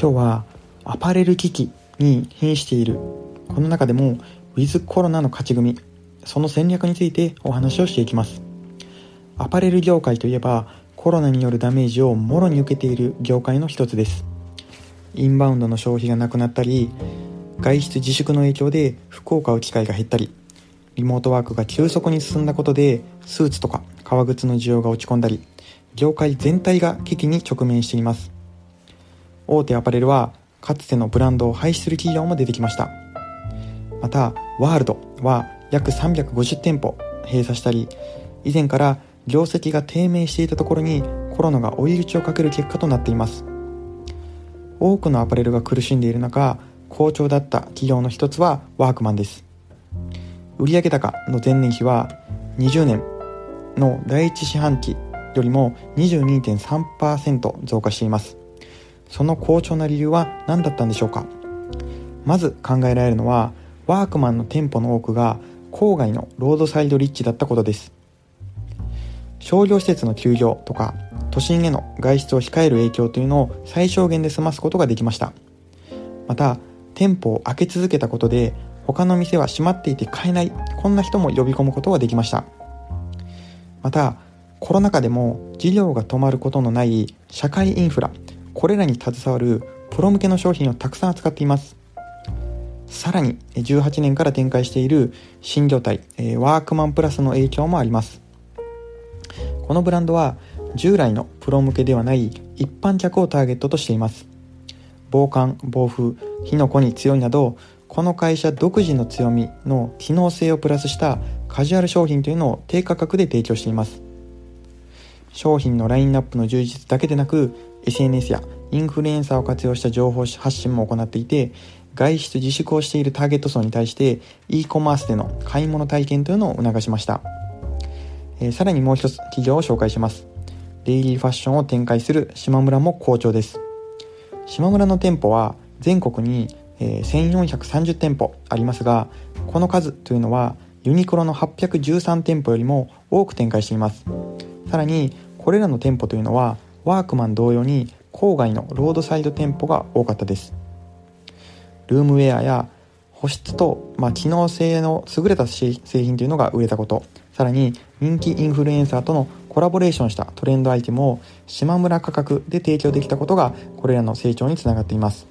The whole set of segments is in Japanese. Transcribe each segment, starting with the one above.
今日はアパレル機に瀕している。この中でもウィズコロナの勝ち組その戦略についてお話をしていきます。アパレル業界といえばコロナによるダメージをもろに受けている業界の一つです。インバウンドの消費がなくなったり外出自粛の影響で服を買う機会が減ったりリモートワークが急速に進んだことでスーツとか革靴の需要が落ち込んだり業界全体が危機に直面しています。大手アパレルはかつてのブランドを廃止する企業も出てきました。またワールドは約350店舗閉鎖したり以前から業績が低迷していたところにコロナが追い打ちをかける結果となっています。多くのアパレルが苦しんでいる中好調だった企業の一つはワークマンです。売上高の前年比は20年の第一四半期よりも22.3%増加しています。その好調な理由は何だったんでしょうか？まず考えられるのはワークマンの店舗の多くが郊外のロードサイドリッチだったことです。商業施設の休業とか都心への外出を控える影響というのを最小限で済ますことができました。また店舗を開け続けたことで他の店は閉まっていて買えないこんな人も呼び込むことができました。またコロナ禍でも事業が止まることのない社会インフラこれらに携わるプロ向けの商品をたくさん扱っています。さらに18年から展開している新業態ワークマンプラスの影響もあります。このブランドは従来のプロ向けではない一般客をターゲットとしています。防寒防風火の粉に強いなどこの会社独自の強みの機能性をプラスしたカジュアル商品というのを低価格で提供しています。商品のラインナップの充実だけでなく SNS やインフルエンサーを活用した情報発信も行っていて外出自粛をしているターゲット層に対して e コマースでの買い物体験というのを促しました、えー、さらにもう一つ企業を紹介します。デイリーファッションを展開する島村も好調です。島村の店舗は全国に、えー、1430店舗ありますがこの数というのはユニクロの813店舗よりも多く展開しています。さらにこれらの店舗というのはワークマン同様に郊外のロードサイド店舗が多かったです。ルームウェアや保湿と、まあ、機能性の優れた製品というのが売れたこと。さらに人気インフルエンサーとのコラボレーションしたトレンドアイテムを島村価格で提供できたことがこれらの成長につながっています。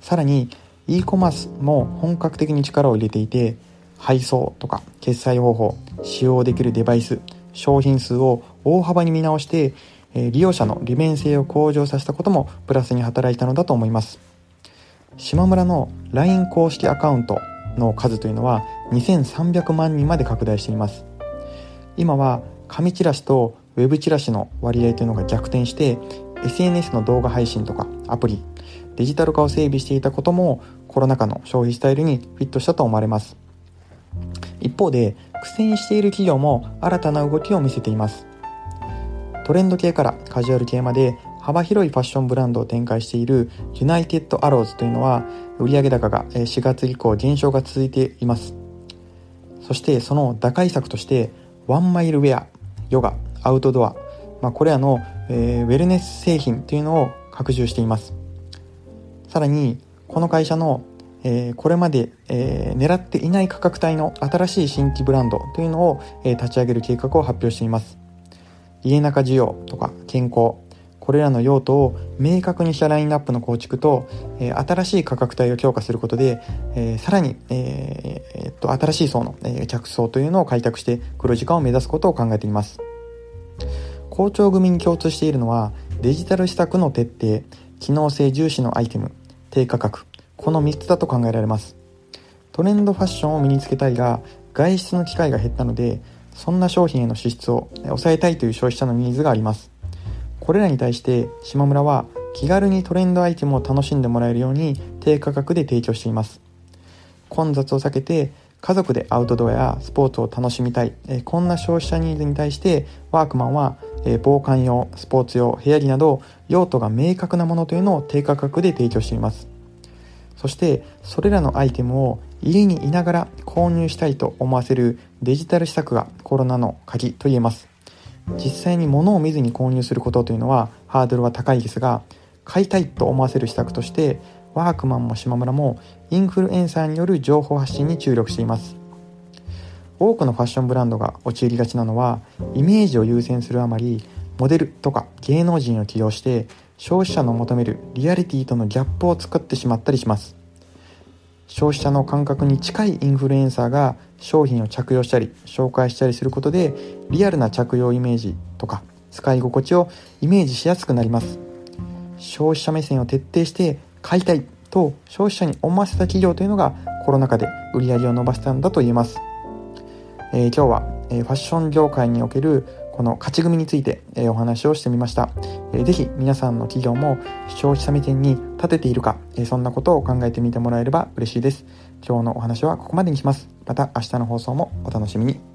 さらに e コマースも本格的に力を入れていて配送とか決済方法使用できるデバイス商品数を大幅に見直してえ利用者の利便性を向上させたこともプラスに働いたのだと思います。島村の LINE 公式アカウントの数というのは2300万人まで拡大しています。今は紙チラシとウェブチラシの割合というのが逆転して SNS の動画配信とかアプリデジタル化を整備していたこともコロナ禍の消費スタイルにフィットしたと思われます。一方で苦戦している企業も新たな動きを見せています。トレンド系からカジュアル系まで幅広いファッションブランドを展開しているユナイテッドアローズというのは売上高が4月以降減少が続いています。そしてその打開策としてワンマイルウェアヨガアウトドア、まあ、これらの、えー、ウェルネス製品というのを拡充しています。さらにこの会社の、えー、これまで、えー、狙っていない価格帯の新しい新規ブランドというのを、え立ち上げる計画を発表しています。家中需要とか健康これらの用途を明確にしたラインナップの構築と、えー、新しい価格帯を強化することで、えー、さらに、えー、えー、っと新しい層の、え客層というのを開拓して黒字化を目指すことを考えています。好調組に共通しているのはデジタル施策の徹底機能性重視のアイテム低価格この3つだと考えられます。トレンドファッションを身につけたいが外出の機会が減ったのでそんな商品への支出を抑えたいという消費者のニーズがあります。これらに対して島村は気軽にトレンドアイテムを楽しんでもらえるように低価格で提供しています。混雑を避けて家族でアウトドアやスポーツを楽しみたい、えこんな消費者ニーズに対してワークマンは、え防寒用スポーツ用部屋着など用途が明確なものというのを低価格で提供しています。そしてそれらのアイテムを家にいながら購入したいと思わせるデジタル施策がコロナの鍵と言えます。実際に物を見ずに購入することというのはハードルは高いですが買いたいと思わせる施策としてワークマンも島村もインフルエンサーによる情報発信に注力しています。多くのファッションブランドが陥りがちなのはイメージを優先するあまりモデルとか芸能人を起用して消費者の求めるリアリティとのギャップを作ってしまったりします。消費者の感覚に近いインフルエンサーが商品を着用したり紹介したりすることでリアルな着用イメージとか使い心地をイメージしやすくなります。消費者目線を徹底して買いたいと消費者に思わせた企業というのがコロナ禍で売り上げを伸ばしたんだと言えます、えー、今日は、えー、ファッション業界におけるこの勝ち組について、えー、お話をしてみました、えー、ぜひ皆さんの企業も消費者目線に立てているか、えー、そんなことを考えてみてもらえれば嬉しいです。今日のお話はここまでにします。また明日の放送もお楽しみに。